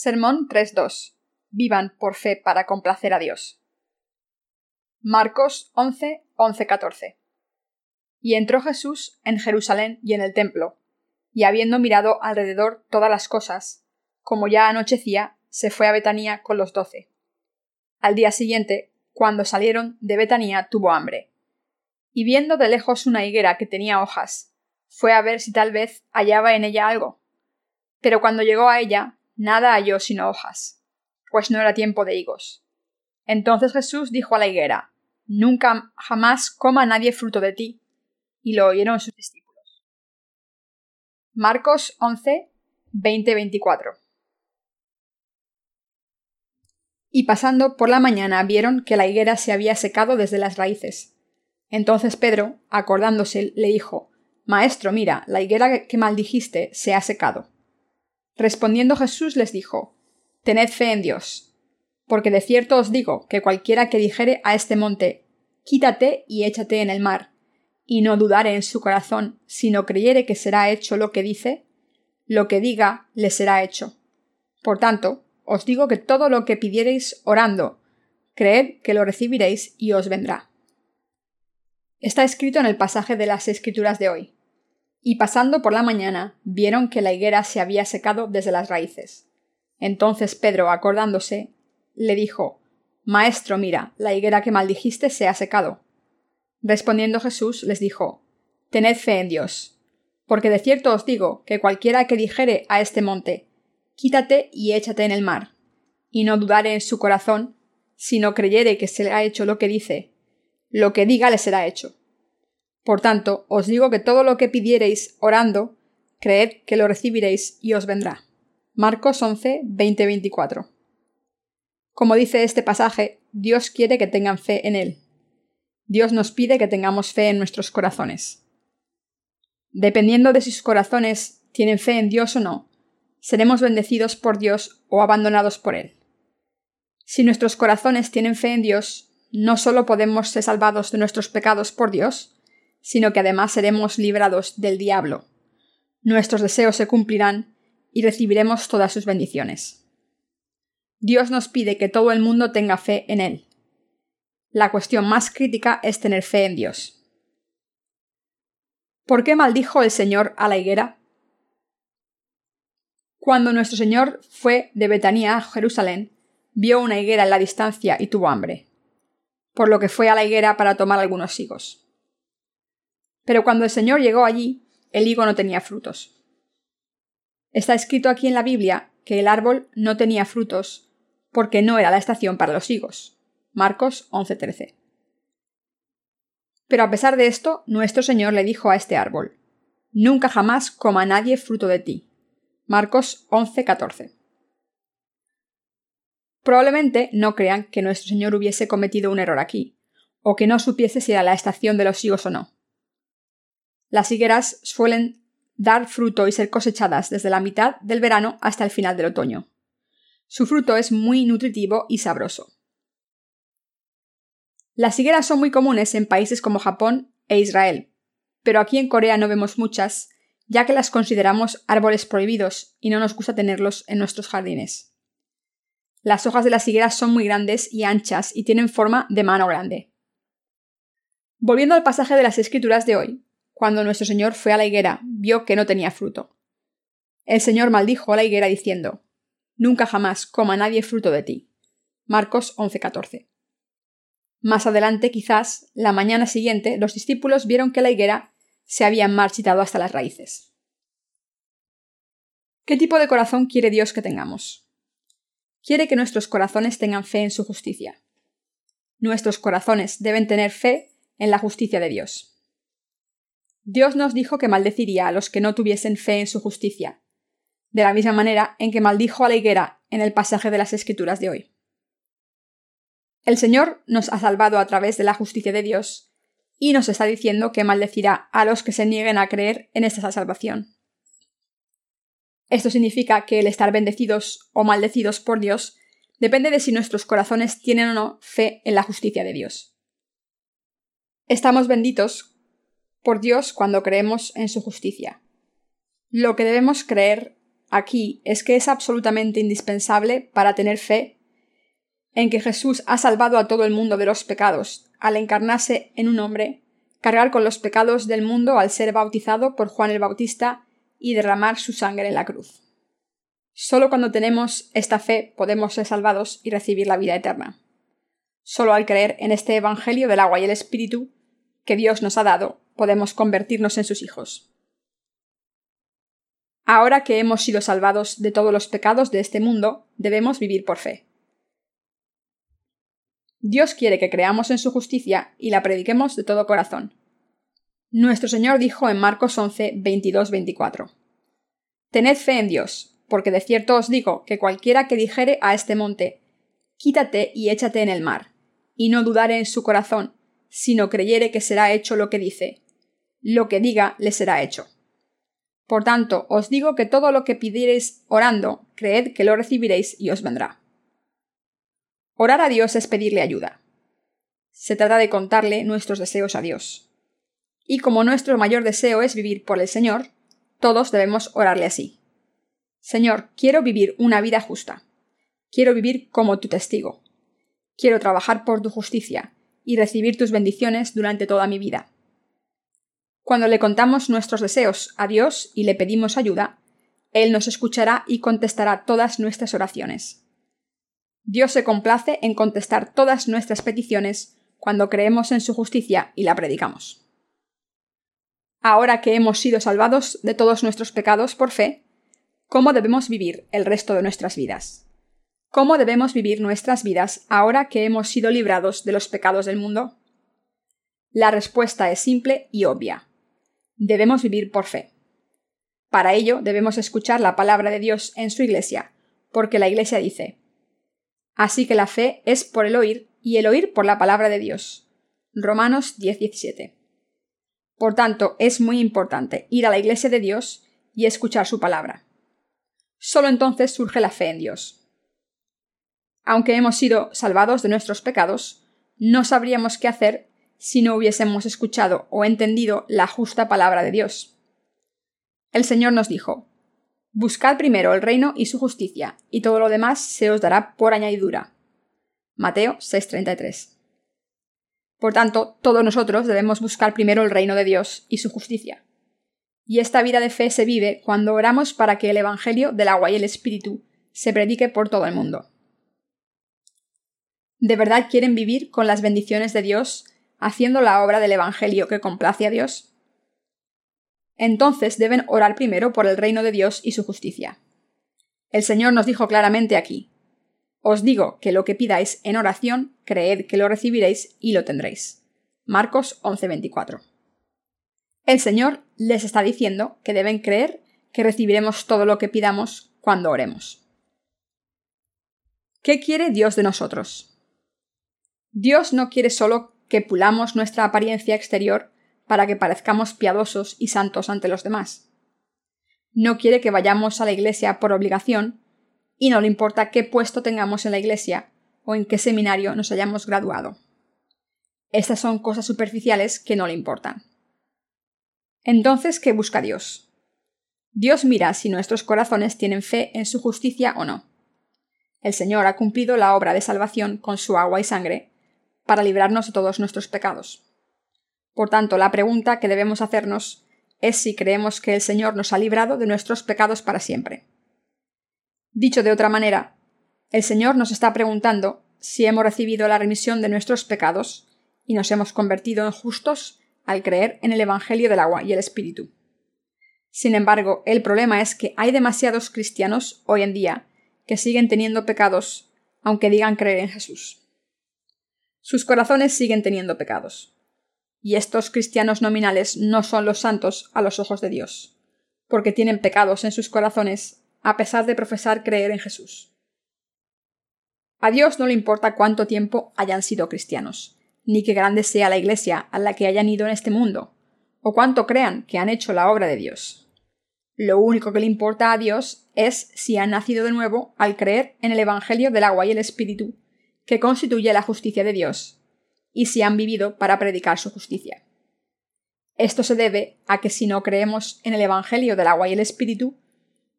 Sermón 3.2. Vivan por fe para complacer a Dios. Marcos 11, 11, 14. Y entró Jesús en Jerusalén y en el templo, y habiendo mirado alrededor todas las cosas, como ya anochecía, se fue a Betanía con los doce. Al día siguiente, cuando salieron de Betanía, tuvo hambre. Y viendo de lejos una higuera que tenía hojas, fue a ver si tal vez hallaba en ella algo. Pero cuando llegó a ella, nada halló sino hojas, pues no era tiempo de higos. Entonces Jesús dijo a la higuera, Nunca jamás coma nadie fruto de ti. Y lo oyeron sus discípulos. Marcos 11, 20-24. Y pasando por la mañana vieron que la higuera se había secado desde las raíces. Entonces Pedro, acordándose, le dijo, Maestro, mira, la higuera que maldijiste se ha secado. Respondiendo Jesús les dijo, Tened fe en Dios, porque de cierto os digo que cualquiera que dijere a este monte, Quítate y échate en el mar, y no dudare en su corazón, sino creyere que será hecho lo que dice, lo que diga le será hecho. Por tanto, os digo que todo lo que pidiereis orando, creed que lo recibiréis y os vendrá. Está escrito en el pasaje de las Escrituras de hoy. Y pasando por la mañana, vieron que la higuera se había secado desde las raíces. Entonces Pedro, acordándose, le dijo Maestro, mira, la higuera que maldijiste se ha secado. Respondiendo Jesús les dijo Tened fe en Dios, porque de cierto os digo que cualquiera que dijere a este monte Quítate y échate en el mar, y no dudare en su corazón, sino creyere que se ha hecho lo que dice, lo que diga le será hecho. Por tanto, os digo que todo lo que pidiereis orando, creed que lo recibiréis y os vendrá. Marcos 11, 20, 24. Como dice este pasaje, Dios quiere que tengan fe en Él. Dios nos pide que tengamos fe en nuestros corazones. Dependiendo de si sus corazones tienen fe en Dios o no, seremos bendecidos por Dios o abandonados por Él. Si nuestros corazones tienen fe en Dios, no solo podemos ser salvados de nuestros pecados por Dios, sino que además seremos librados del diablo. Nuestros deseos se cumplirán y recibiremos todas sus bendiciones. Dios nos pide que todo el mundo tenga fe en Él. La cuestión más crítica es tener fe en Dios. ¿Por qué maldijo el Señor a la higuera? Cuando nuestro Señor fue de Betanía a Jerusalén, vio una higuera en la distancia y tuvo hambre, por lo que fue a la higuera para tomar algunos higos. Pero cuando el Señor llegó allí, el higo no tenía frutos. Está escrito aquí en la Biblia que el árbol no tenía frutos porque no era la estación para los higos. Marcos 11:13. Pero a pesar de esto, nuestro Señor le dijo a este árbol, Nunca jamás coma nadie fruto de ti. Marcos 11:14. Probablemente no crean que nuestro Señor hubiese cometido un error aquí, o que no supiese si era la estación de los higos o no. Las higueras suelen dar fruto y ser cosechadas desde la mitad del verano hasta el final del otoño. Su fruto es muy nutritivo y sabroso. Las higueras son muy comunes en países como Japón e Israel, pero aquí en Corea no vemos muchas, ya que las consideramos árboles prohibidos y no nos gusta tenerlos en nuestros jardines. Las hojas de las higueras son muy grandes y anchas y tienen forma de mano grande. Volviendo al pasaje de las escrituras de hoy, cuando nuestro Señor fue a la higuera, vio que no tenía fruto. El Señor maldijo a la higuera diciendo, Nunca jamás coma nadie fruto de ti. Marcos 11:14. Más adelante, quizás, la mañana siguiente, los discípulos vieron que la higuera se había marchitado hasta las raíces. ¿Qué tipo de corazón quiere Dios que tengamos? Quiere que nuestros corazones tengan fe en su justicia. Nuestros corazones deben tener fe en la justicia de Dios. Dios nos dijo que maldeciría a los que no tuviesen fe en su justicia, de la misma manera en que maldijo a la higuera en el pasaje de las Escrituras de hoy. El Señor nos ha salvado a través de la justicia de Dios, y nos está diciendo que maldecirá a los que se nieguen a creer en esta salvación. Esto significa que el estar bendecidos o maldecidos por Dios depende de si nuestros corazones tienen o no fe en la justicia de Dios. Estamos benditos por Dios cuando creemos en su justicia. Lo que debemos creer aquí es que es absolutamente indispensable para tener fe en que Jesús ha salvado a todo el mundo de los pecados, al encarnarse en un hombre, cargar con los pecados del mundo al ser bautizado por Juan el Bautista y derramar su sangre en la cruz. Solo cuando tenemos esta fe podemos ser salvados y recibir la vida eterna. Solo al creer en este Evangelio del agua y el Espíritu que Dios nos ha dado, podemos convertirnos en sus hijos. Ahora que hemos sido salvados de todos los pecados de este mundo, debemos vivir por fe. Dios quiere que creamos en su justicia y la prediquemos de todo corazón. Nuestro Señor dijo en Marcos 11, 22, 24. Tened fe en Dios, porque de cierto os digo que cualquiera que dijere a este monte, quítate y échate en el mar, y no dudare en su corazón, sino creyere que será hecho lo que dice, lo que diga le será hecho. Por tanto, os digo que todo lo que pidiereis orando, creed que lo recibiréis y os vendrá. Orar a Dios es pedirle ayuda. Se trata de contarle nuestros deseos a Dios. Y como nuestro mayor deseo es vivir por el Señor, todos debemos orarle así. Señor, quiero vivir una vida justa. Quiero vivir como tu testigo. Quiero trabajar por tu justicia y recibir tus bendiciones durante toda mi vida. Cuando le contamos nuestros deseos a Dios y le pedimos ayuda, Él nos escuchará y contestará todas nuestras oraciones. Dios se complace en contestar todas nuestras peticiones cuando creemos en su justicia y la predicamos. Ahora que hemos sido salvados de todos nuestros pecados por fe, ¿cómo debemos vivir el resto de nuestras vidas? ¿Cómo debemos vivir nuestras vidas ahora que hemos sido librados de los pecados del mundo? La respuesta es simple y obvia. Debemos vivir por fe. Para ello debemos escuchar la palabra de Dios en su iglesia, porque la iglesia dice, Así que la fe es por el oír y el oír por la palabra de Dios. Romanos 10:17. Por tanto, es muy importante ir a la iglesia de Dios y escuchar su palabra. Solo entonces surge la fe en Dios. Aunque hemos sido salvados de nuestros pecados, no sabríamos qué hacer si no hubiésemos escuchado o entendido la justa palabra de Dios. El Señor nos dijo, Buscad primero el reino y su justicia, y todo lo demás se os dará por añadidura. Mateo 6:33. Por tanto, todos nosotros debemos buscar primero el reino de Dios y su justicia. Y esta vida de fe se vive cuando oramos para que el Evangelio del agua y el Espíritu se predique por todo el mundo. ¿De verdad quieren vivir con las bendiciones de Dios, haciendo la obra del Evangelio que complace a Dios? entonces deben orar primero por el reino de Dios y su justicia. El Señor nos dijo claramente aquí, Os digo que lo que pidáis en oración, creed que lo recibiréis y lo tendréis. Marcos 11:24. El Señor les está diciendo que deben creer que recibiremos todo lo que pidamos cuando oremos. ¿Qué quiere Dios de nosotros? Dios no quiere solo que pulamos nuestra apariencia exterior para que parezcamos piadosos y santos ante los demás. No quiere que vayamos a la iglesia por obligación y no le importa qué puesto tengamos en la iglesia o en qué seminario nos hayamos graduado. Estas son cosas superficiales que no le importan. Entonces, ¿qué busca Dios? Dios mira si nuestros corazones tienen fe en su justicia o no. El Señor ha cumplido la obra de salvación con su agua y sangre para librarnos de todos nuestros pecados. Por tanto, la pregunta que debemos hacernos es si creemos que el Señor nos ha librado de nuestros pecados para siempre. Dicho de otra manera, el Señor nos está preguntando si hemos recibido la remisión de nuestros pecados y nos hemos convertido en justos al creer en el Evangelio del agua y el Espíritu. Sin embargo, el problema es que hay demasiados cristianos hoy en día que siguen teniendo pecados aunque digan creer en Jesús. Sus corazones siguen teniendo pecados y estos cristianos nominales no son los santos a los ojos de Dios, porque tienen pecados en sus corazones a pesar de profesar creer en Jesús. A Dios no le importa cuánto tiempo hayan sido cristianos, ni qué grande sea la iglesia a la que hayan ido en este mundo, o cuánto crean que han hecho la obra de Dios. Lo único que le importa a Dios es si han nacido de nuevo al creer en el Evangelio del agua y el Espíritu, que constituye la justicia de Dios, y si han vivido para predicar su justicia. Esto se debe a que si no creemos en el Evangelio del agua y el Espíritu,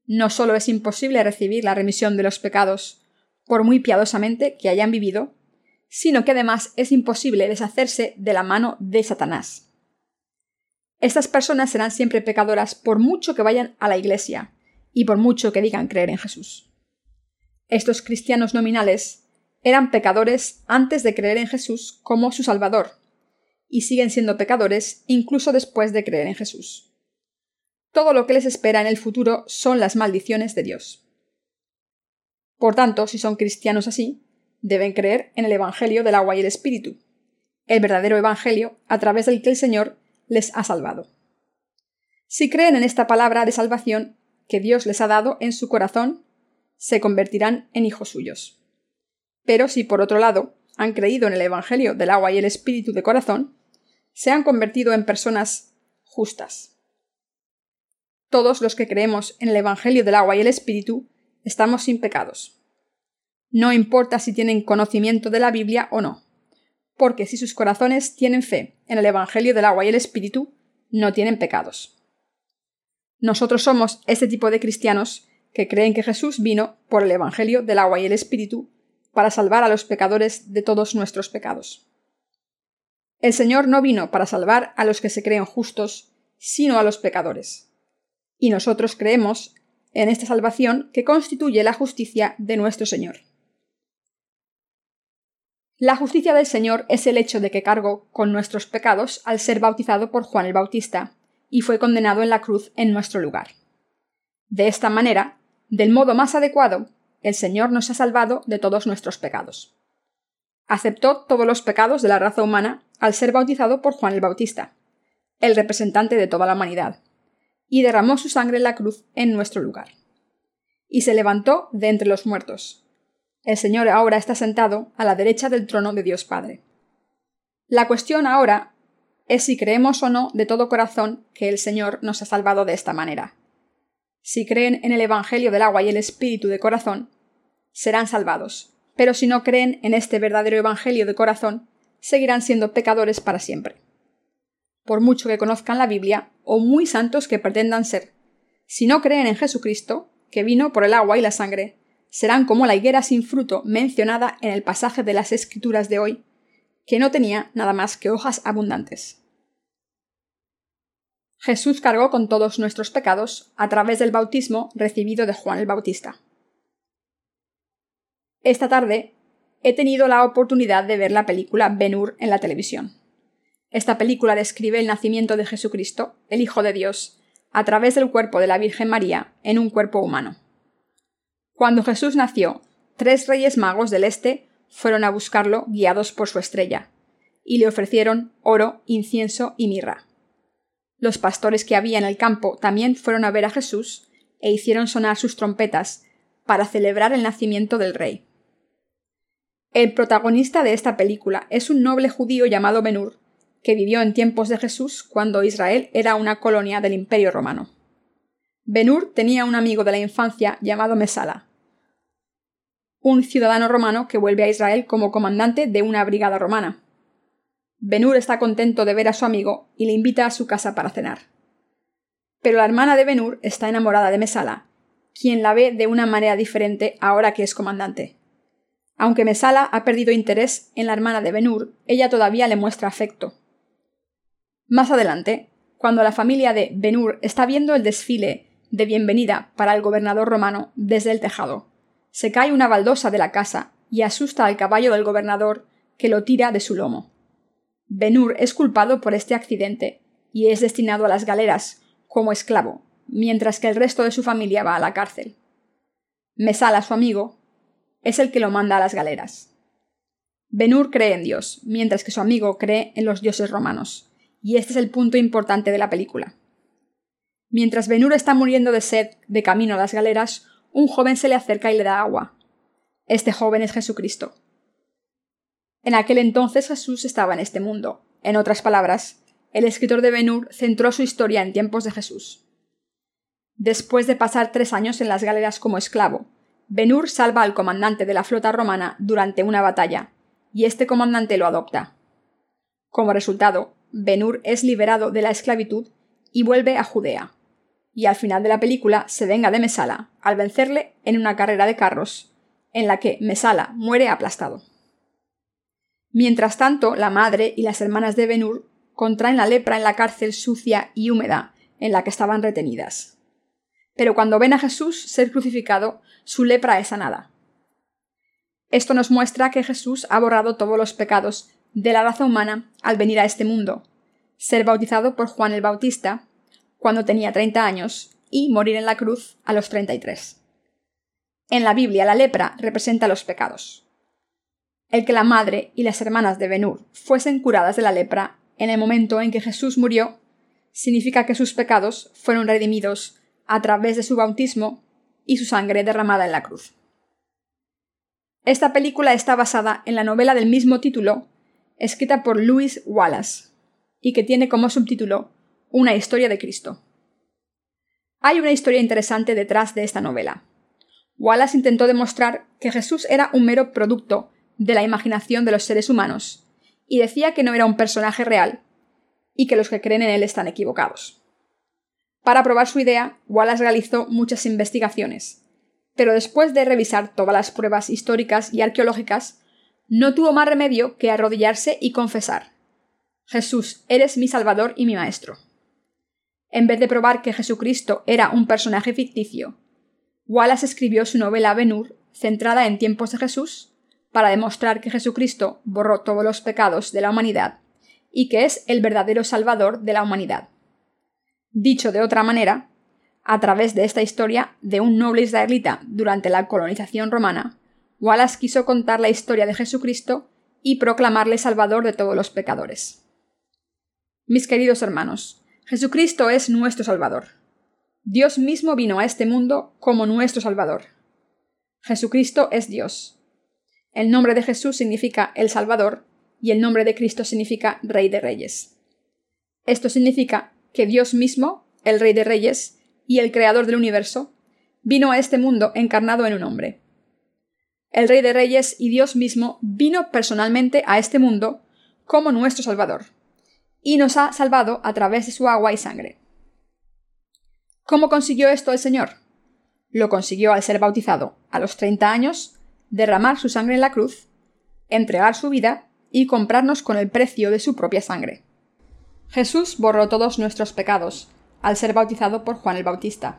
no solo es imposible recibir la remisión de los pecados, por muy piadosamente que hayan vivido, sino que además es imposible deshacerse de la mano de Satanás. Estas personas serán siempre pecadoras por mucho que vayan a la iglesia y por mucho que digan creer en Jesús. Estos cristianos nominales eran pecadores antes de creer en Jesús como su Salvador, y siguen siendo pecadores incluso después de creer en Jesús. Todo lo que les espera en el futuro son las maldiciones de Dios. Por tanto, si son cristianos así, deben creer en el Evangelio del agua y el Espíritu, el verdadero Evangelio a través del que el Señor les ha salvado. Si creen en esta palabra de salvación que Dios les ha dado en su corazón, se convertirán en hijos suyos. Pero si por otro lado han creído en el Evangelio del agua y el Espíritu de corazón, se han convertido en personas justas. Todos los que creemos en el Evangelio del agua y el Espíritu estamos sin pecados. No importa si tienen conocimiento de la Biblia o no, porque si sus corazones tienen fe en el Evangelio del agua y el Espíritu, no tienen pecados. Nosotros somos ese tipo de cristianos que creen que Jesús vino por el Evangelio del agua y el Espíritu para salvar a los pecadores de todos nuestros pecados. El Señor no vino para salvar a los que se creen justos, sino a los pecadores. Y nosotros creemos en esta salvación que constituye la justicia de nuestro Señor. La justicia del Señor es el hecho de que cargó con nuestros pecados al ser bautizado por Juan el Bautista, y fue condenado en la cruz en nuestro lugar. De esta manera, del modo más adecuado, el Señor nos ha salvado de todos nuestros pecados. Aceptó todos los pecados de la raza humana al ser bautizado por Juan el Bautista, el representante de toda la humanidad, y derramó su sangre en la cruz en nuestro lugar. Y se levantó de entre los muertos, el Señor ahora está sentado a la derecha del trono de Dios Padre. La cuestión ahora es si creemos o no de todo corazón que el Señor nos ha salvado de esta manera. Si creen en el Evangelio del agua y el Espíritu de corazón, serán salvados, pero si no creen en este verdadero Evangelio de corazón, seguirán siendo pecadores para siempre. Por mucho que conozcan la Biblia, o muy santos que pretendan ser, si no creen en Jesucristo, que vino por el agua y la sangre, serán como la higuera sin fruto mencionada en el pasaje de las Escrituras de hoy, que no tenía nada más que hojas abundantes. Jesús cargó con todos nuestros pecados a través del bautismo recibido de Juan el Bautista. Esta tarde he tenido la oportunidad de ver la película Ben-Hur en la televisión. Esta película describe el nacimiento de Jesucristo, el Hijo de Dios, a través del cuerpo de la Virgen María en un cuerpo humano. Cuando Jesús nació, tres reyes magos del este fueron a buscarlo guiados por su estrella, y le ofrecieron oro, incienso y mirra. Los pastores que había en el campo también fueron a ver a Jesús e hicieron sonar sus trompetas para celebrar el nacimiento del rey. El protagonista de esta película es un noble judío llamado Benur, que vivió en tiempos de Jesús cuando Israel era una colonia del Imperio romano. Benur tenía un amigo de la infancia llamado Mesala, un ciudadano romano que vuelve a Israel como comandante de una brigada romana. Benur está contento de ver a su amigo y le invita a su casa para cenar. Pero la hermana de Benur está enamorada de Mesala, quien la ve de una manera diferente ahora que es comandante. Aunque Mesala ha perdido interés en la hermana de Benur, ella todavía le muestra afecto. Más adelante, cuando la familia de Benur está viendo el desfile de bienvenida para el gobernador romano desde el tejado, se cae una baldosa de la casa y asusta al caballo del gobernador, que lo tira de su lomo. Benur es culpado por este accidente y es destinado a las galeras como esclavo, mientras que el resto de su familia va a la cárcel. Mesala, su amigo, es el que lo manda a las galeras. Benur cree en Dios, mientras que su amigo cree en los dioses romanos, y este es el punto importante de la película. Mientras Benur está muriendo de sed de camino a las galeras, un joven se le acerca y le da agua. Este joven es Jesucristo. En aquel entonces Jesús estaba en este mundo. En otras palabras, el escritor de Benur centró su historia en tiempos de Jesús. Después de pasar tres años en las galeras como esclavo, Benur salva al comandante de la flota romana durante una batalla, y este comandante lo adopta. Como resultado, Benur es liberado de la esclavitud y vuelve a Judea y al final de la película se venga de Mesala al vencerle en una carrera de carros, en la que Mesala muere aplastado. Mientras tanto, la madre y las hermanas de Benur contraen la lepra en la cárcel sucia y húmeda en la que estaban retenidas. Pero cuando ven a Jesús ser crucificado, su lepra es sanada. Esto nos muestra que Jesús ha borrado todos los pecados de la raza humana al venir a este mundo, ser bautizado por Juan el Bautista cuando tenía 30 años y morir en la cruz a los 33. En la Biblia la lepra representa los pecados. El que la madre y las hermanas de Benur fuesen curadas de la lepra en el momento en que Jesús murió significa que sus pecados fueron redimidos a través de su bautismo y su sangre derramada en la cruz. Esta película está basada en la novela del mismo título, escrita por Louis Wallace, y que tiene como subtítulo Una historia de Cristo. Hay una historia interesante detrás de esta novela. Wallace intentó demostrar que Jesús era un mero producto de la imaginación de los seres humanos, y decía que no era un personaje real, y que los que creen en él están equivocados. Para probar su idea, Wallace realizó muchas investigaciones, pero después de revisar todas las pruebas históricas y arqueológicas, no tuvo más remedio que arrodillarse y confesar Jesús, eres mi Salvador y mi Maestro. En vez de probar que Jesucristo era un personaje ficticio, Wallace escribió su novela Ben-Hur, centrada en tiempos de Jesús, para demostrar que Jesucristo borró todos los pecados de la humanidad y que es el verdadero Salvador de la humanidad. Dicho de otra manera, a través de esta historia de un noble israelita durante la colonización romana, Wallace quiso contar la historia de Jesucristo y proclamarle Salvador de todos los pecadores. Mis queridos hermanos, Jesucristo es nuestro Salvador. Dios mismo vino a este mundo como nuestro Salvador. Jesucristo es Dios. El nombre de Jesús significa el Salvador y el nombre de Cristo significa Rey de Reyes. Esto significa que Dios mismo, el Rey de Reyes y el Creador del universo, vino a este mundo encarnado en un hombre. El Rey de Reyes y Dios mismo vino personalmente a este mundo como nuestro Salvador y nos ha salvado a través de su agua y sangre. ¿Cómo consiguió esto el Señor? Lo consiguió al ser bautizado a los 30 años, derramar su sangre en la cruz, entregar su vida y comprarnos con el precio de su propia sangre. Jesús borró todos nuestros pecados al ser bautizado por Juan el Bautista.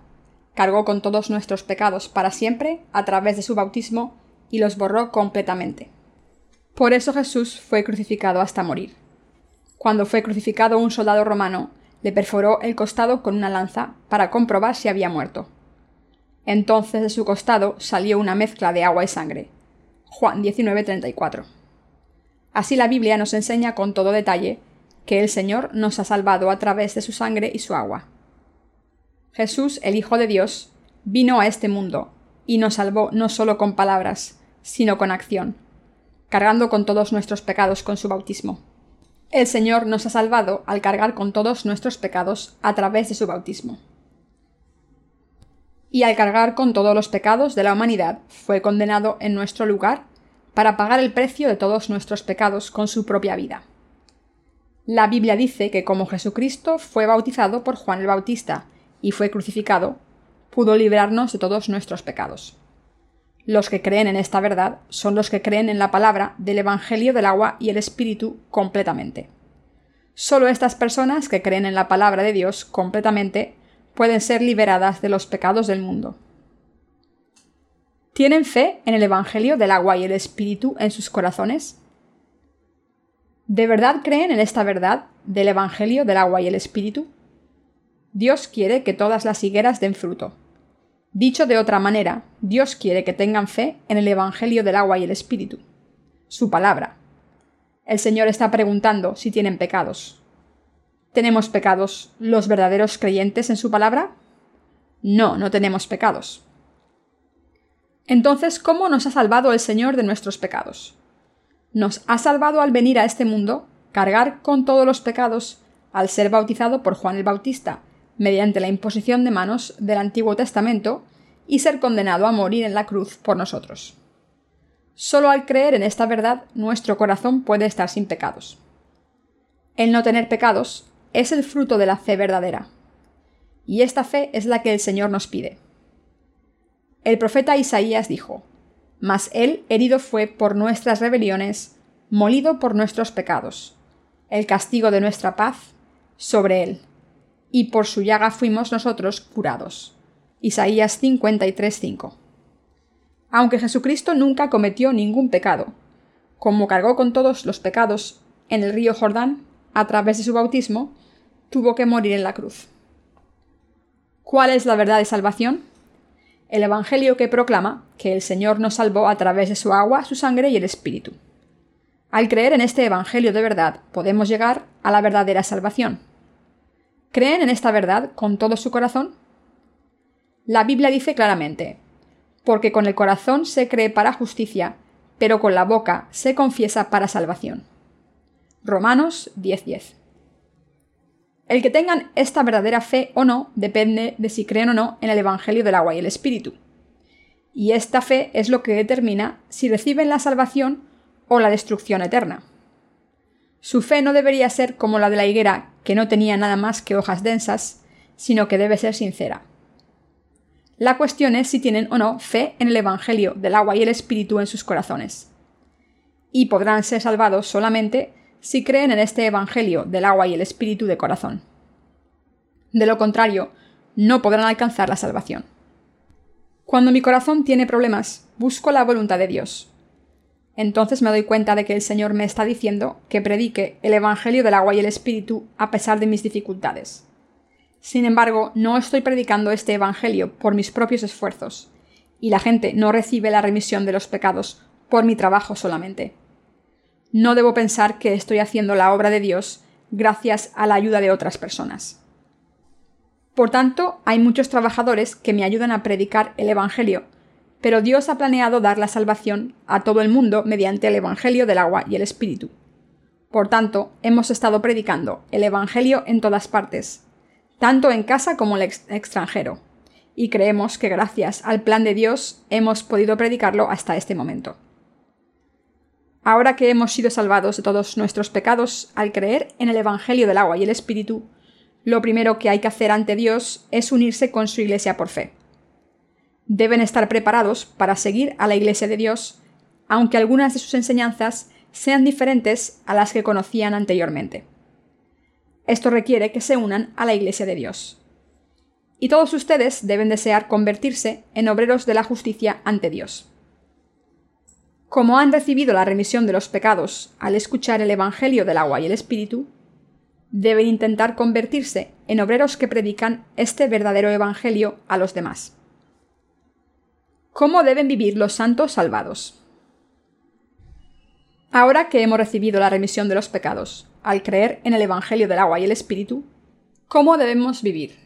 Cargó con todos nuestros pecados para siempre a través de su bautismo y los borró completamente. Por eso Jesús fue crucificado hasta morir. Cuando fue crucificado un soldado romano, le perforó el costado con una lanza para comprobar si había muerto. Entonces de su costado salió una mezcla de agua y sangre. Juan 19:34. Así la Biblia nos enseña con todo detalle que el Señor nos ha salvado a través de su sangre y su agua. Jesús, el Hijo de Dios, vino a este mundo y nos salvó no solo con palabras, sino con acción, cargando con todos nuestros pecados con su bautismo. El Señor nos ha salvado al cargar con todos nuestros pecados a través de su bautismo. Y al cargar con todos los pecados de la humanidad, fue condenado en nuestro lugar para pagar el precio de todos nuestros pecados con su propia vida. La Biblia dice que como Jesucristo fue bautizado por Juan el Bautista y fue crucificado, pudo librarnos de todos nuestros pecados. Los que creen en esta verdad son los que creen en la palabra del Evangelio del agua y el Espíritu completamente. Solo estas personas que creen en la palabra de Dios completamente pueden ser liberadas de los pecados del mundo. ¿Tienen fe en el Evangelio del agua y el Espíritu en sus corazones? ¿De verdad creen en esta verdad del Evangelio del agua y el Espíritu? Dios quiere que todas las higueras den fruto. Dicho de otra manera, Dios quiere que tengan fe en el Evangelio del agua y el Espíritu, su palabra. El Señor está preguntando si tienen pecados. ¿Tenemos pecados los verdaderos creyentes en su palabra? No, no tenemos pecados. Entonces, ¿cómo nos ha salvado el Señor de nuestros pecados? Nos ha salvado al venir a este mundo, cargar con todos los pecados, al ser bautizado por Juan el Bautista, mediante la imposición de manos del Antiguo Testamento y ser condenado a morir en la cruz por nosotros. Solo al creer en esta verdad nuestro corazón puede estar sin pecados. El no tener pecados es el fruto de la fe verdadera. y esta fe es la que el Señor nos pide. El profeta Isaías dijo, Mas él herido fue por nuestras rebeliones, molido por nuestros pecados. El castigo de nuestra paz sobre él, y por su llaga fuimos nosotros curados. Isaías 53:5. Aunque Jesucristo nunca cometió ningún pecado, como cargó con todos los pecados en el río Jordán a través de su bautismo, tuvo que morir en la cruz. ¿Cuál es la verdad de salvación? El Evangelio que proclama que el Señor nos salvó a través de su agua, su sangre y el Espíritu. Al creer en este Evangelio de verdad, podemos llegar a la verdadera salvación. ¿Creen en esta verdad con todo su corazón? La Biblia dice claramente, porque con el corazón se cree para justicia, pero con la boca se confiesa para salvación. Romanos 10:10. El que tengan esta verdadera fe o no depende de si creen o no en el Evangelio del agua y el Espíritu. Y esta fe es lo que determina si reciben la salvación o la destrucción eterna. Su fe no debería ser como la de la higuera, que no tenía nada más que hojas densas, sino que debe ser sincera. La cuestión es si tienen o no fe en el Evangelio del agua y el Espíritu en sus corazones. Y podrán ser salvados solamente si creen en este Evangelio del agua y el Espíritu de corazón. De lo contrario, no podrán alcanzar la salvación. Cuando mi corazón tiene problemas, busco la voluntad de Dios, entonces me doy cuenta de que el Señor me está diciendo que predique el Evangelio del agua y el Espíritu a pesar de mis dificultades. Sin embargo, no estoy predicando este Evangelio por mis propios esfuerzos, y la gente no recibe la remisión de los pecados por mi trabajo solamente. No debo pensar que estoy haciendo la obra de Dios gracias a la ayuda de otras personas. Por tanto, hay muchos trabajadores que me ayudan a predicar el Evangelio, pero Dios ha planeado dar la salvación a todo el mundo mediante el Evangelio del agua y el Espíritu. Por tanto, hemos estado predicando el Evangelio en todas partes, tanto en casa como en el extranjero, y creemos que gracias al plan de Dios hemos podido predicarlo hasta este momento. Ahora que hemos sido salvados de todos nuestros pecados al creer en el Evangelio del agua y el Espíritu, lo primero que hay que hacer ante Dios es unirse con su Iglesia por fe deben estar preparados para seguir a la Iglesia de Dios, aunque algunas de sus enseñanzas sean diferentes a las que conocían anteriormente. Esto requiere que se unan a la Iglesia de Dios. Y todos ustedes deben desear convertirse en obreros de la justicia ante Dios. Como han recibido la remisión de los pecados al escuchar el Evangelio del agua y el Espíritu, deben intentar convertirse en obreros que predican este verdadero Evangelio a los demás. ¿Cómo deben vivir los santos salvados? Ahora que hemos recibido la remisión de los pecados, al creer en el Evangelio del agua y el Espíritu, ¿cómo debemos vivir?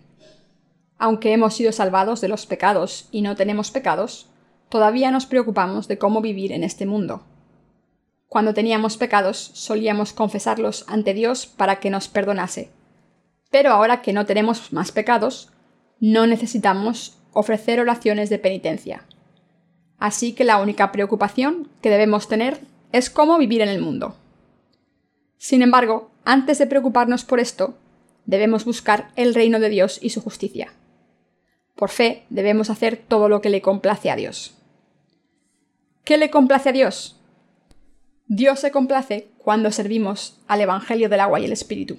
Aunque hemos sido salvados de los pecados y no tenemos pecados, todavía nos preocupamos de cómo vivir en este mundo. Cuando teníamos pecados, solíamos confesarlos ante Dios para que nos perdonase. Pero ahora que no tenemos más pecados, no necesitamos ofrecer oraciones de penitencia. Así que la única preocupación que debemos tener es cómo vivir en el mundo. Sin embargo, antes de preocuparnos por esto, debemos buscar el reino de Dios y su justicia. Por fe debemos hacer todo lo que le complace a Dios. ¿Qué le complace a Dios? Dios se complace cuando servimos al Evangelio del agua y el Espíritu.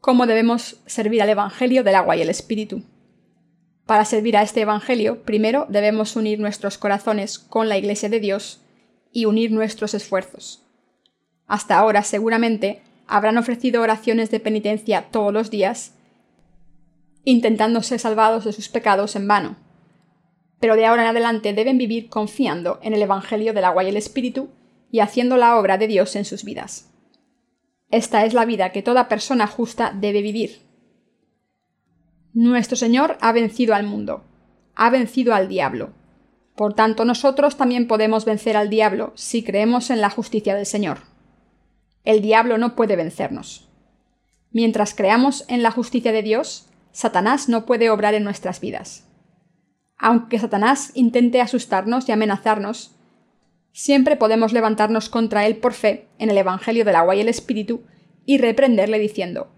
¿Cómo debemos servir al Evangelio del agua y el Espíritu? Para servir a este Evangelio, primero debemos unir nuestros corazones con la Iglesia de Dios y unir nuestros esfuerzos. Hasta ahora seguramente habrán ofrecido oraciones de penitencia todos los días, intentando ser salvados de sus pecados en vano. Pero de ahora en adelante deben vivir confiando en el Evangelio del agua y el Espíritu y haciendo la obra de Dios en sus vidas. Esta es la vida que toda persona justa debe vivir, nuestro Señor ha vencido al mundo, ha vencido al diablo. Por tanto, nosotros también podemos vencer al diablo si creemos en la justicia del Señor. El diablo no puede vencernos. Mientras creamos en la justicia de Dios, Satanás no puede obrar en nuestras vidas. Aunque Satanás intente asustarnos y amenazarnos, siempre podemos levantarnos contra él por fe en el Evangelio del agua y el Espíritu y reprenderle diciendo,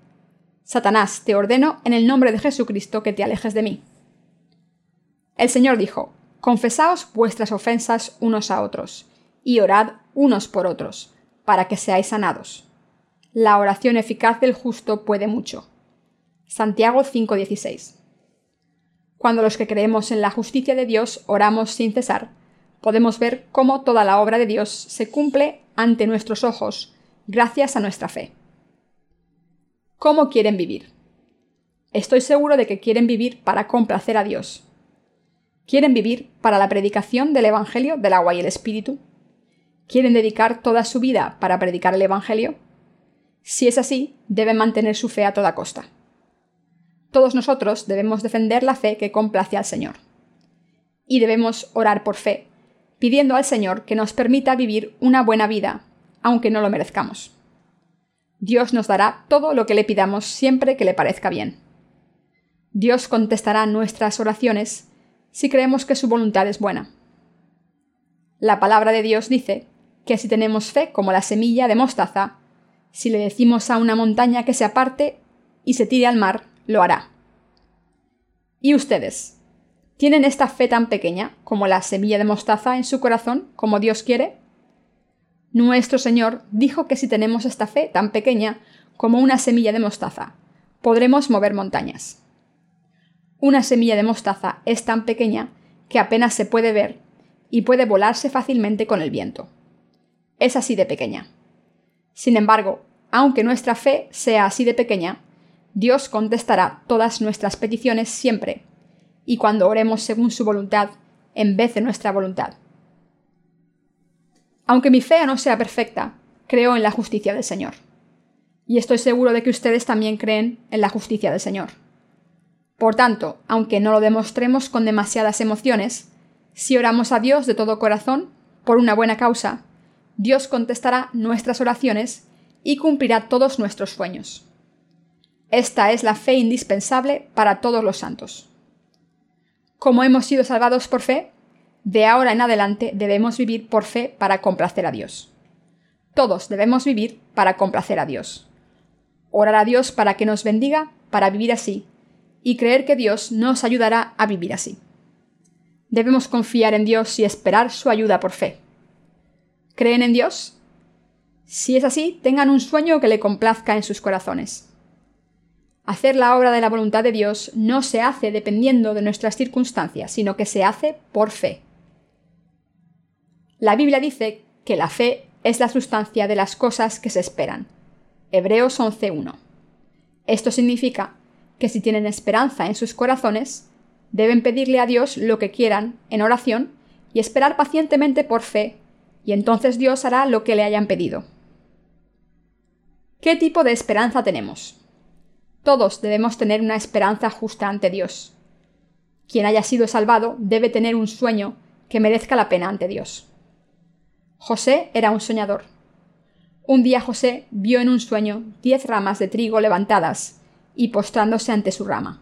Satanás, te ordeno en el nombre de Jesucristo que te alejes de mí. El Señor dijo, Confesaos vuestras ofensas unos a otros, y orad unos por otros, para que seáis sanados. La oración eficaz del justo puede mucho. Santiago 5:16. Cuando los que creemos en la justicia de Dios oramos sin cesar, podemos ver cómo toda la obra de Dios se cumple ante nuestros ojos, gracias a nuestra fe. ¿Cómo quieren vivir? Estoy seguro de que quieren vivir para complacer a Dios. ¿Quieren vivir para la predicación del Evangelio del agua y el Espíritu? ¿Quieren dedicar toda su vida para predicar el Evangelio? Si es así, deben mantener su fe a toda costa. Todos nosotros debemos defender la fe que complace al Señor. Y debemos orar por fe, pidiendo al Señor que nos permita vivir una buena vida, aunque no lo merezcamos. Dios nos dará todo lo que le pidamos siempre que le parezca bien. Dios contestará nuestras oraciones si creemos que su voluntad es buena. La palabra de Dios dice que si tenemos fe como la semilla de mostaza, si le decimos a una montaña que se aparte y se tire al mar, lo hará. ¿Y ustedes? ¿Tienen esta fe tan pequeña como la semilla de mostaza en su corazón, como Dios quiere? Nuestro Señor dijo que si tenemos esta fe tan pequeña como una semilla de mostaza, podremos mover montañas. Una semilla de mostaza es tan pequeña que apenas se puede ver y puede volarse fácilmente con el viento. Es así de pequeña. Sin embargo, aunque nuestra fe sea así de pequeña, Dios contestará todas nuestras peticiones siempre, y cuando oremos según su voluntad, en vez de nuestra voluntad. Aunque mi fe no sea perfecta, creo en la justicia del Señor. Y estoy seguro de que ustedes también creen en la justicia del Señor. Por tanto, aunque no lo demostremos con demasiadas emociones, si oramos a Dios de todo corazón, por una buena causa, Dios contestará nuestras oraciones y cumplirá todos nuestros sueños. Esta es la fe indispensable para todos los santos. Como hemos sido salvados por fe, de ahora en adelante debemos vivir por fe para complacer a Dios. Todos debemos vivir para complacer a Dios. Orar a Dios para que nos bendiga para vivir así, y creer que Dios nos ayudará a vivir así. Debemos confiar en Dios y esperar su ayuda por fe. ¿Creen en Dios? Si es así, tengan un sueño que le complazca en sus corazones. Hacer la obra de la voluntad de Dios no se hace dependiendo de nuestras circunstancias, sino que se hace por fe. La Biblia dice que la fe es la sustancia de las cosas que se esperan. Hebreos 11.1. Esto significa que si tienen esperanza en sus corazones, deben pedirle a Dios lo que quieran en oración y esperar pacientemente por fe y entonces Dios hará lo que le hayan pedido. ¿Qué tipo de esperanza tenemos? Todos debemos tener una esperanza justa ante Dios. Quien haya sido salvado debe tener un sueño que merezca la pena ante Dios. José era un soñador. Un día José vio en un sueño diez ramas de trigo levantadas y postrándose ante su rama.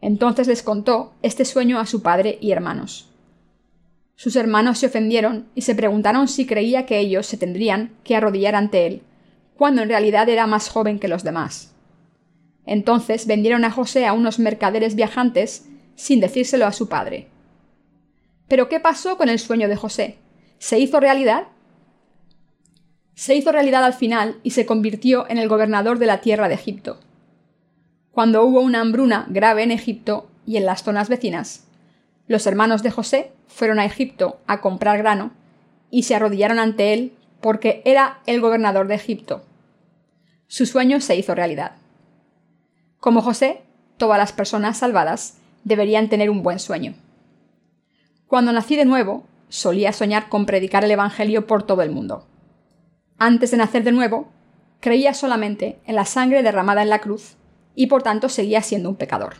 Entonces les contó este sueño a su padre y hermanos. Sus hermanos se ofendieron y se preguntaron si creía que ellos se tendrían que arrodillar ante él, cuando en realidad era más joven que los demás. Entonces vendieron a José a unos mercaderes viajantes sin decírselo a su padre. Pero ¿qué pasó con el sueño de José? ¿Se hizo realidad? Se hizo realidad al final y se convirtió en el gobernador de la tierra de Egipto. Cuando hubo una hambruna grave en Egipto y en las zonas vecinas, los hermanos de José fueron a Egipto a comprar grano y se arrodillaron ante él porque era el gobernador de Egipto. Su sueño se hizo realidad. Como José, todas las personas salvadas deberían tener un buen sueño. Cuando nací de nuevo, solía soñar con predicar el Evangelio por todo el mundo. Antes de nacer de nuevo, creía solamente en la sangre derramada en la cruz y por tanto seguía siendo un pecador.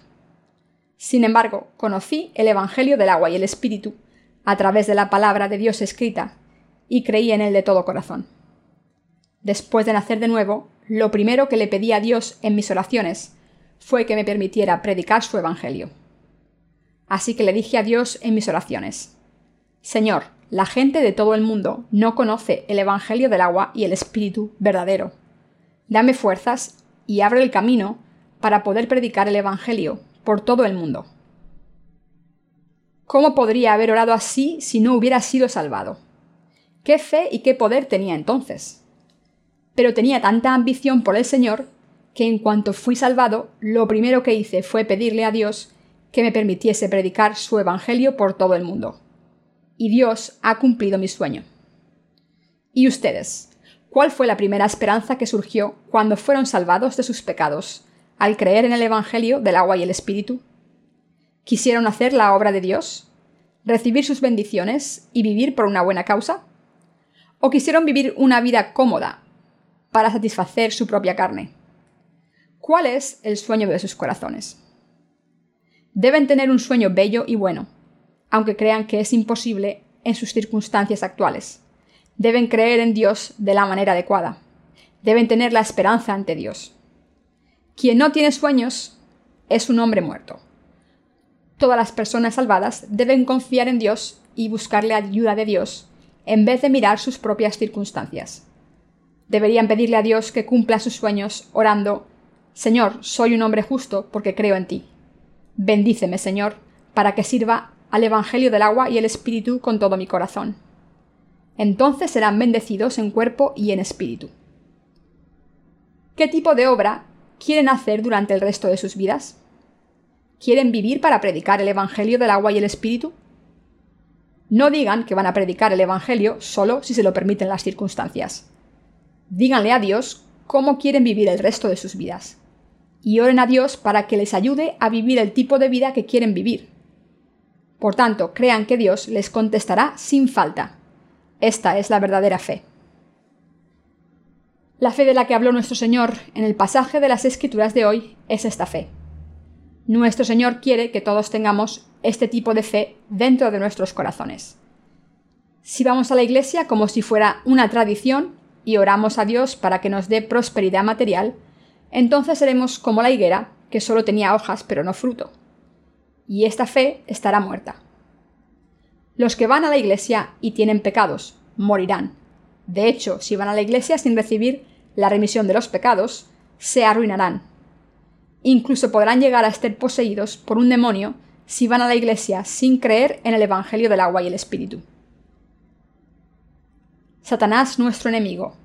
Sin embargo, conocí el Evangelio del agua y el Espíritu a través de la palabra de Dios escrita y creí en él de todo corazón. Después de nacer de nuevo, lo primero que le pedí a Dios en mis oraciones fue que me permitiera predicar su Evangelio. Así que le dije a Dios en mis oraciones, Señor, la gente de todo el mundo no conoce el Evangelio del agua y el Espíritu verdadero. Dame fuerzas y abre el camino para poder predicar el Evangelio por todo el mundo. ¿Cómo podría haber orado así si no hubiera sido salvado? ¿Qué fe y qué poder tenía entonces? Pero tenía tanta ambición por el Señor que en cuanto fui salvado, lo primero que hice fue pedirle a Dios que me permitiese predicar su Evangelio por todo el mundo. Y Dios ha cumplido mi sueño. ¿Y ustedes? ¿Cuál fue la primera esperanza que surgió cuando fueron salvados de sus pecados, al creer en el Evangelio del agua y el Espíritu? ¿Quisieron hacer la obra de Dios? ¿Recibir sus bendiciones y vivir por una buena causa? ¿O quisieron vivir una vida cómoda para satisfacer su propia carne? ¿Cuál es el sueño de sus corazones? Deben tener un sueño bello y bueno, aunque crean que es imposible en sus circunstancias actuales. Deben creer en Dios de la manera adecuada. Deben tener la esperanza ante Dios. Quien no tiene sueños es un hombre muerto. Todas las personas salvadas deben confiar en Dios y buscarle ayuda de Dios en vez de mirar sus propias circunstancias. Deberían pedirle a Dios que cumpla sus sueños orando Señor, soy un hombre justo porque creo en ti. Bendíceme, Señor, para que sirva al Evangelio del agua y el Espíritu con todo mi corazón. Entonces serán bendecidos en cuerpo y en espíritu. ¿Qué tipo de obra quieren hacer durante el resto de sus vidas? ¿Quieren vivir para predicar el Evangelio del agua y el Espíritu? No digan que van a predicar el Evangelio solo si se lo permiten las circunstancias. Díganle a Dios cómo quieren vivir el resto de sus vidas y oren a Dios para que les ayude a vivir el tipo de vida que quieren vivir. Por tanto, crean que Dios les contestará sin falta. Esta es la verdadera fe. La fe de la que habló nuestro Señor en el pasaje de las Escrituras de hoy es esta fe. Nuestro Señor quiere que todos tengamos este tipo de fe dentro de nuestros corazones. Si vamos a la iglesia como si fuera una tradición y oramos a Dios para que nos dé prosperidad material, entonces seremos como la higuera, que solo tenía hojas pero no fruto. Y esta fe estará muerta. Los que van a la iglesia y tienen pecados, morirán. De hecho, si van a la iglesia sin recibir la remisión de los pecados, se arruinarán. Incluso podrán llegar a estar poseídos por un demonio si van a la iglesia sin creer en el Evangelio del agua y el Espíritu. Satanás nuestro enemigo,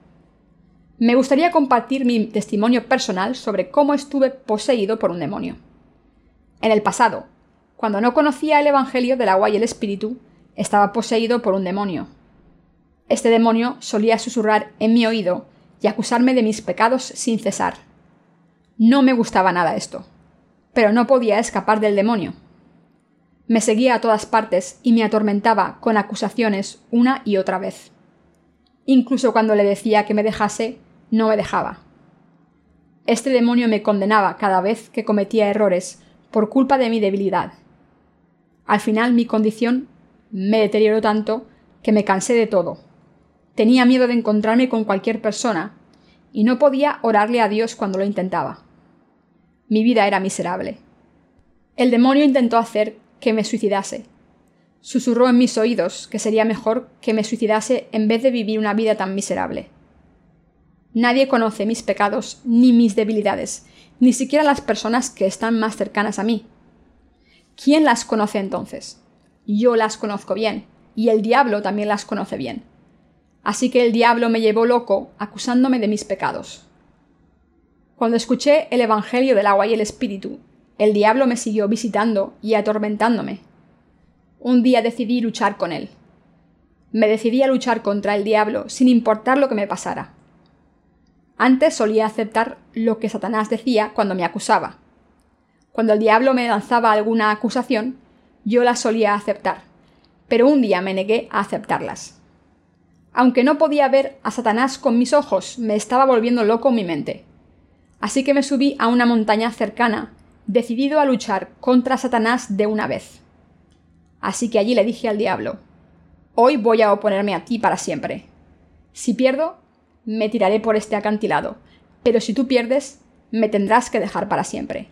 me gustaría compartir mi testimonio personal sobre cómo estuve poseído por un demonio. En el pasado, cuando no conocía el Evangelio del agua y el Espíritu, estaba poseído por un demonio. Este demonio solía susurrar en mi oído y acusarme de mis pecados sin cesar. No me gustaba nada esto, pero no podía escapar del demonio. Me seguía a todas partes y me atormentaba con acusaciones una y otra vez. Incluso cuando le decía que me dejase, no me dejaba. Este demonio me condenaba cada vez que cometía errores por culpa de mi debilidad. Al final mi condición me deterioró tanto que me cansé de todo. Tenía miedo de encontrarme con cualquier persona y no podía orarle a Dios cuando lo intentaba. Mi vida era miserable. El demonio intentó hacer que me suicidase. Susurró en mis oídos que sería mejor que me suicidase en vez de vivir una vida tan miserable. Nadie conoce mis pecados ni mis debilidades, ni siquiera las personas que están más cercanas a mí. ¿Quién las conoce entonces? Yo las conozco bien, y el diablo también las conoce bien. Así que el diablo me llevó loco acusándome de mis pecados. Cuando escuché el Evangelio del agua y el Espíritu, el diablo me siguió visitando y atormentándome. Un día decidí luchar con él. Me decidí a luchar contra el diablo sin importar lo que me pasara. Antes solía aceptar lo que Satanás decía cuando me acusaba. Cuando el diablo me lanzaba alguna acusación, yo la solía aceptar, pero un día me negué a aceptarlas. Aunque no podía ver a Satanás con mis ojos, me estaba volviendo loco mi mente. Así que me subí a una montaña cercana, decidido a luchar contra Satanás de una vez. Así que allí le dije al diablo, Hoy voy a oponerme a ti para siempre. Si pierdo, me tiraré por este acantilado, pero si tú pierdes, me tendrás que dejar para siempre.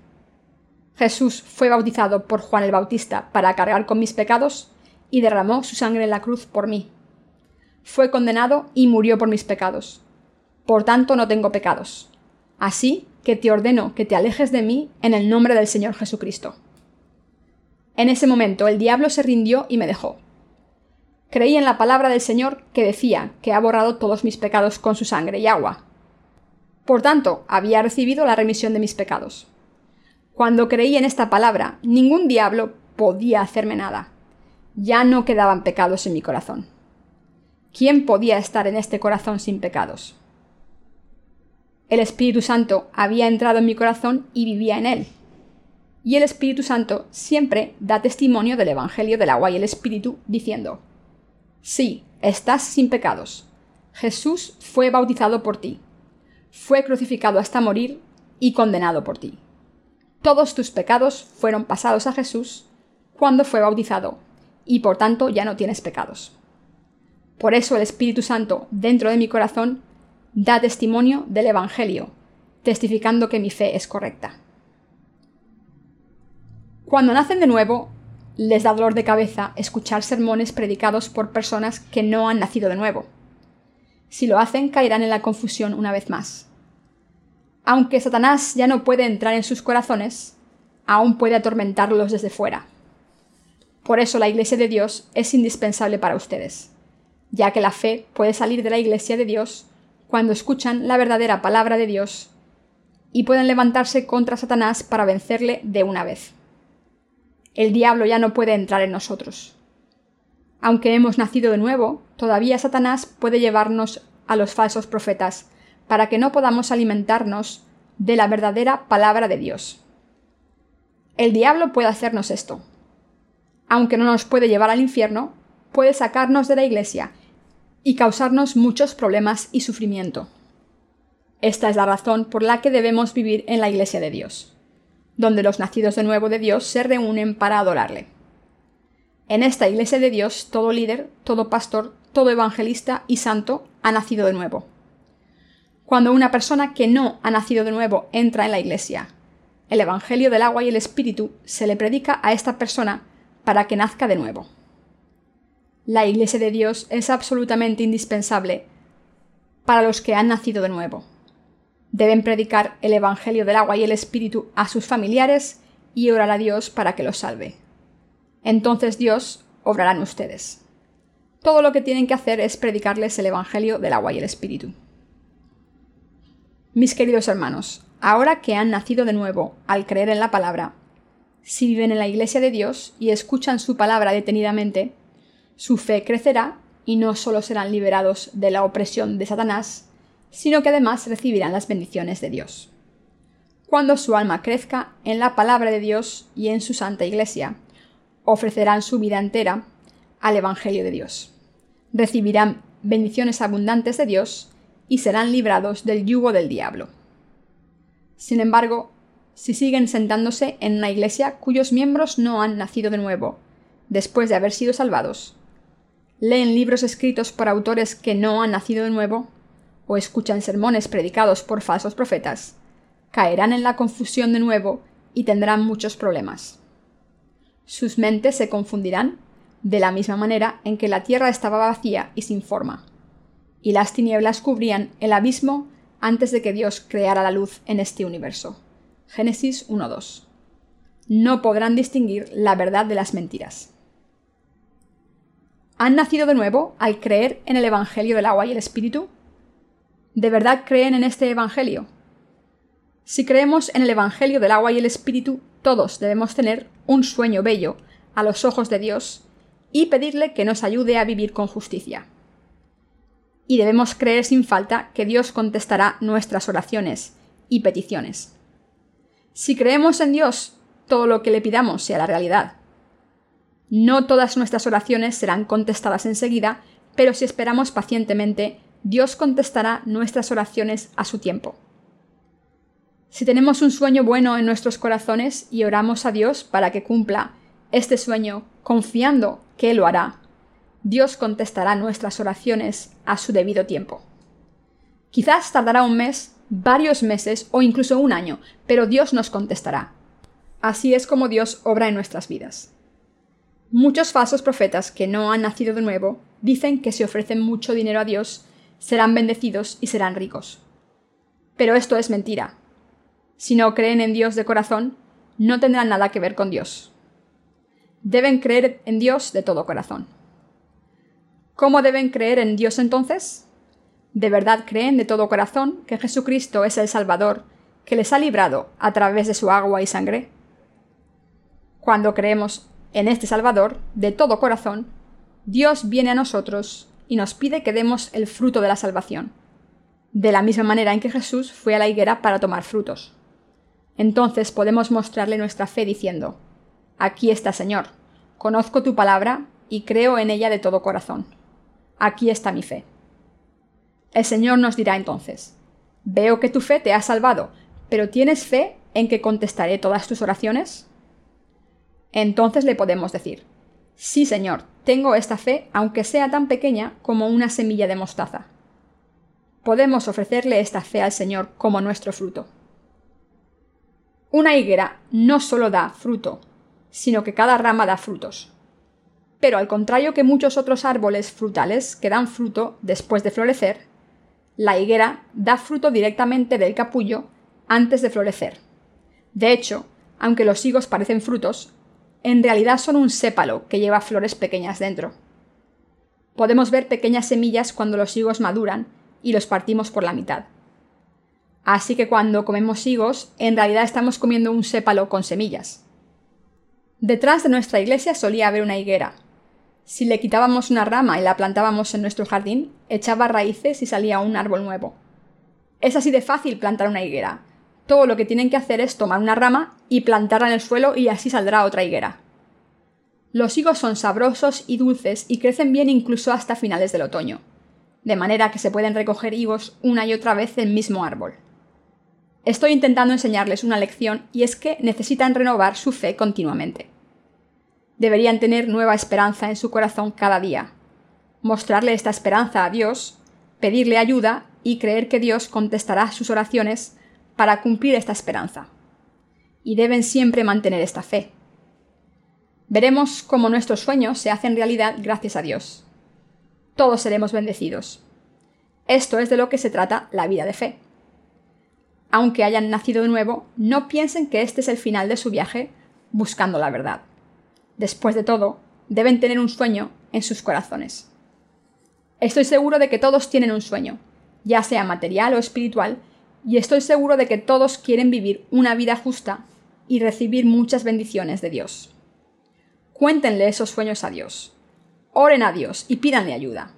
Jesús fue bautizado por Juan el Bautista para cargar con mis pecados y derramó su sangre en la cruz por mí. Fue condenado y murió por mis pecados. Por tanto no tengo pecados. Así que te ordeno que te alejes de mí en el nombre del Señor Jesucristo. En ese momento el diablo se rindió y me dejó. Creí en la palabra del Señor que decía que ha borrado todos mis pecados con su sangre y agua. Por tanto, había recibido la remisión de mis pecados. Cuando creí en esta palabra, ningún diablo podía hacerme nada. Ya no quedaban pecados en mi corazón. ¿Quién podía estar en este corazón sin pecados? El Espíritu Santo había entrado en mi corazón y vivía en él. Y el Espíritu Santo siempre da testimonio del Evangelio del agua y el Espíritu, diciendo, Sí, estás sin pecados. Jesús fue bautizado por ti. Fue crucificado hasta morir y condenado por ti. Todos tus pecados fueron pasados a Jesús cuando fue bautizado, y por tanto ya no tienes pecados. Por eso el Espíritu Santo dentro de mi corazón da testimonio del Evangelio, testificando que mi fe es correcta. Cuando nacen de nuevo, les da dolor de cabeza escuchar sermones predicados por personas que no han nacido de nuevo. Si lo hacen, caerán en la confusión una vez más. Aunque Satanás ya no puede entrar en sus corazones, aún puede atormentarlos desde fuera. Por eso la Iglesia de Dios es indispensable para ustedes, ya que la fe puede salir de la Iglesia de Dios cuando escuchan la verdadera palabra de Dios y pueden levantarse contra Satanás para vencerle de una vez. El diablo ya no puede entrar en nosotros. Aunque hemos nacido de nuevo, todavía Satanás puede llevarnos a los falsos profetas para que no podamos alimentarnos de la verdadera palabra de Dios. El diablo puede hacernos esto. Aunque no nos puede llevar al infierno, puede sacarnos de la iglesia y causarnos muchos problemas y sufrimiento. Esta es la razón por la que debemos vivir en la iglesia de Dios, donde los nacidos de nuevo de Dios se reúnen para adorarle. En esta iglesia de Dios todo líder, todo pastor, todo evangelista y santo ha nacido de nuevo cuando una persona que no ha nacido de nuevo entra en la iglesia. El Evangelio del agua y el Espíritu se le predica a esta persona para que nazca de nuevo. La iglesia de Dios es absolutamente indispensable para los que han nacido de nuevo. Deben predicar el Evangelio del agua y el Espíritu a sus familiares y orar a Dios para que los salve. Entonces Dios obrará en ustedes. Todo lo que tienen que hacer es predicarles el Evangelio del agua y el Espíritu. Mis queridos hermanos, ahora que han nacido de nuevo al creer en la palabra, si viven en la iglesia de Dios y escuchan su palabra detenidamente, su fe crecerá y no solo serán liberados de la opresión de Satanás, sino que además recibirán las bendiciones de Dios. Cuando su alma crezca en la palabra de Dios y en su santa iglesia, ofrecerán su vida entera al Evangelio de Dios. Recibirán bendiciones abundantes de Dios y serán librados del yugo del diablo. Sin embargo, si siguen sentándose en una iglesia cuyos miembros no han nacido de nuevo, después de haber sido salvados, leen libros escritos por autores que no han nacido de nuevo, o escuchan sermones predicados por falsos profetas, caerán en la confusión de nuevo y tendrán muchos problemas. Sus mentes se confundirán de la misma manera en que la tierra estaba vacía y sin forma y las tinieblas cubrían el abismo antes de que Dios creara la luz en este universo. Génesis 1.2. No podrán distinguir la verdad de las mentiras. ¿Han nacido de nuevo al creer en el Evangelio del agua y el Espíritu? ¿De verdad creen en este Evangelio? Si creemos en el Evangelio del agua y el Espíritu, todos debemos tener un sueño bello a los ojos de Dios y pedirle que nos ayude a vivir con justicia y debemos creer sin falta que Dios contestará nuestras oraciones y peticiones. Si creemos en Dios, todo lo que le pidamos sea la realidad. No todas nuestras oraciones serán contestadas enseguida, pero si esperamos pacientemente, Dios contestará nuestras oraciones a su tiempo. Si tenemos un sueño bueno en nuestros corazones y oramos a Dios para que cumpla este sueño, confiando que Él lo hará, Dios contestará nuestras oraciones a su debido tiempo. Quizás tardará un mes, varios meses o incluso un año, pero Dios nos contestará. Así es como Dios obra en nuestras vidas. Muchos falsos profetas que no han nacido de nuevo dicen que si ofrecen mucho dinero a Dios, serán bendecidos y serán ricos. Pero esto es mentira. Si no creen en Dios de corazón, no tendrán nada que ver con Dios. Deben creer en Dios de todo corazón. ¿Cómo deben creer en Dios entonces? ¿De verdad creen de todo corazón que Jesucristo es el Salvador que les ha librado a través de su agua y sangre? Cuando creemos en este Salvador de todo corazón, Dios viene a nosotros y nos pide que demos el fruto de la salvación, de la misma manera en que Jesús fue a la higuera para tomar frutos. Entonces podemos mostrarle nuestra fe diciendo, Aquí está Señor, conozco tu palabra y creo en ella de todo corazón. Aquí está mi fe. El Señor nos dirá entonces, Veo que tu fe te ha salvado, pero ¿tienes fe en que contestaré todas tus oraciones? Entonces le podemos decir, Sí, Señor, tengo esta fe, aunque sea tan pequeña como una semilla de mostaza. Podemos ofrecerle esta fe al Señor como nuestro fruto. Una higuera no solo da fruto, sino que cada rama da frutos. Pero al contrario que muchos otros árboles frutales que dan fruto después de florecer, la higuera da fruto directamente del capullo antes de florecer. De hecho, aunque los higos parecen frutos, en realidad son un sépalo que lleva flores pequeñas dentro. Podemos ver pequeñas semillas cuando los higos maduran y los partimos por la mitad. Así que cuando comemos higos, en realidad estamos comiendo un sépalo con semillas. Detrás de nuestra iglesia solía haber una higuera. Si le quitábamos una rama y la plantábamos en nuestro jardín, echaba raíces y salía un árbol nuevo. Es así de fácil plantar una higuera, todo lo que tienen que hacer es tomar una rama y plantarla en el suelo y así saldrá otra higuera. Los higos son sabrosos y dulces y crecen bien incluso hasta finales del otoño, de manera que se pueden recoger higos una y otra vez del mismo árbol. Estoy intentando enseñarles una lección y es que necesitan renovar su fe continuamente. Deberían tener nueva esperanza en su corazón cada día, mostrarle esta esperanza a Dios, pedirle ayuda y creer que Dios contestará sus oraciones para cumplir esta esperanza. Y deben siempre mantener esta fe. Veremos cómo nuestros sueños se hacen realidad gracias a Dios. Todos seremos bendecidos. Esto es de lo que se trata la vida de fe. Aunque hayan nacido de nuevo, no piensen que este es el final de su viaje buscando la verdad. Después de todo, deben tener un sueño en sus corazones. Estoy seguro de que todos tienen un sueño, ya sea material o espiritual, y estoy seguro de que todos quieren vivir una vida justa y recibir muchas bendiciones de Dios. Cuéntenle esos sueños a Dios. Oren a Dios y pídanle ayuda.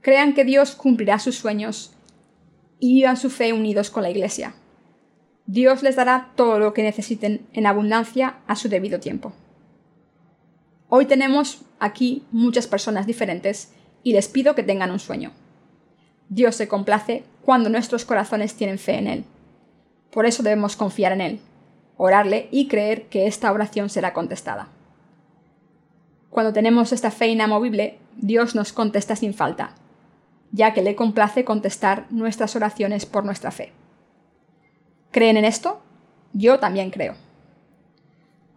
Crean que Dios cumplirá sus sueños y vivan su fe unidos con la Iglesia. Dios les dará todo lo que necesiten en abundancia a su debido tiempo. Hoy tenemos aquí muchas personas diferentes y les pido que tengan un sueño. Dios se complace cuando nuestros corazones tienen fe en Él. Por eso debemos confiar en Él, orarle y creer que esta oración será contestada. Cuando tenemos esta fe inamovible, Dios nos contesta sin falta, ya que le complace contestar nuestras oraciones por nuestra fe. ¿Creen en esto? Yo también creo.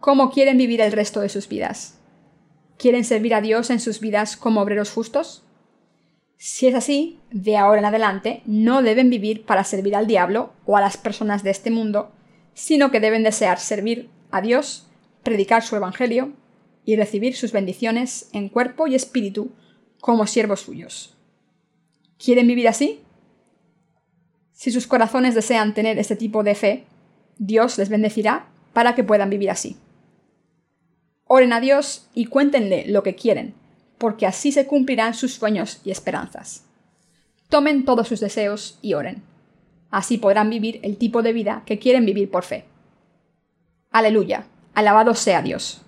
¿Cómo quieren vivir el resto de sus vidas? ¿Quieren servir a Dios en sus vidas como obreros justos? Si es así, de ahora en adelante no deben vivir para servir al diablo o a las personas de este mundo, sino que deben desear servir a Dios, predicar su Evangelio y recibir sus bendiciones en cuerpo y espíritu como siervos suyos. ¿Quieren vivir así? Si sus corazones desean tener este tipo de fe, Dios les bendecirá para que puedan vivir así. Oren a Dios y cuéntenle lo que quieren, porque así se cumplirán sus sueños y esperanzas. Tomen todos sus deseos y oren. Así podrán vivir el tipo de vida que quieren vivir por fe. Aleluya, alabado sea Dios.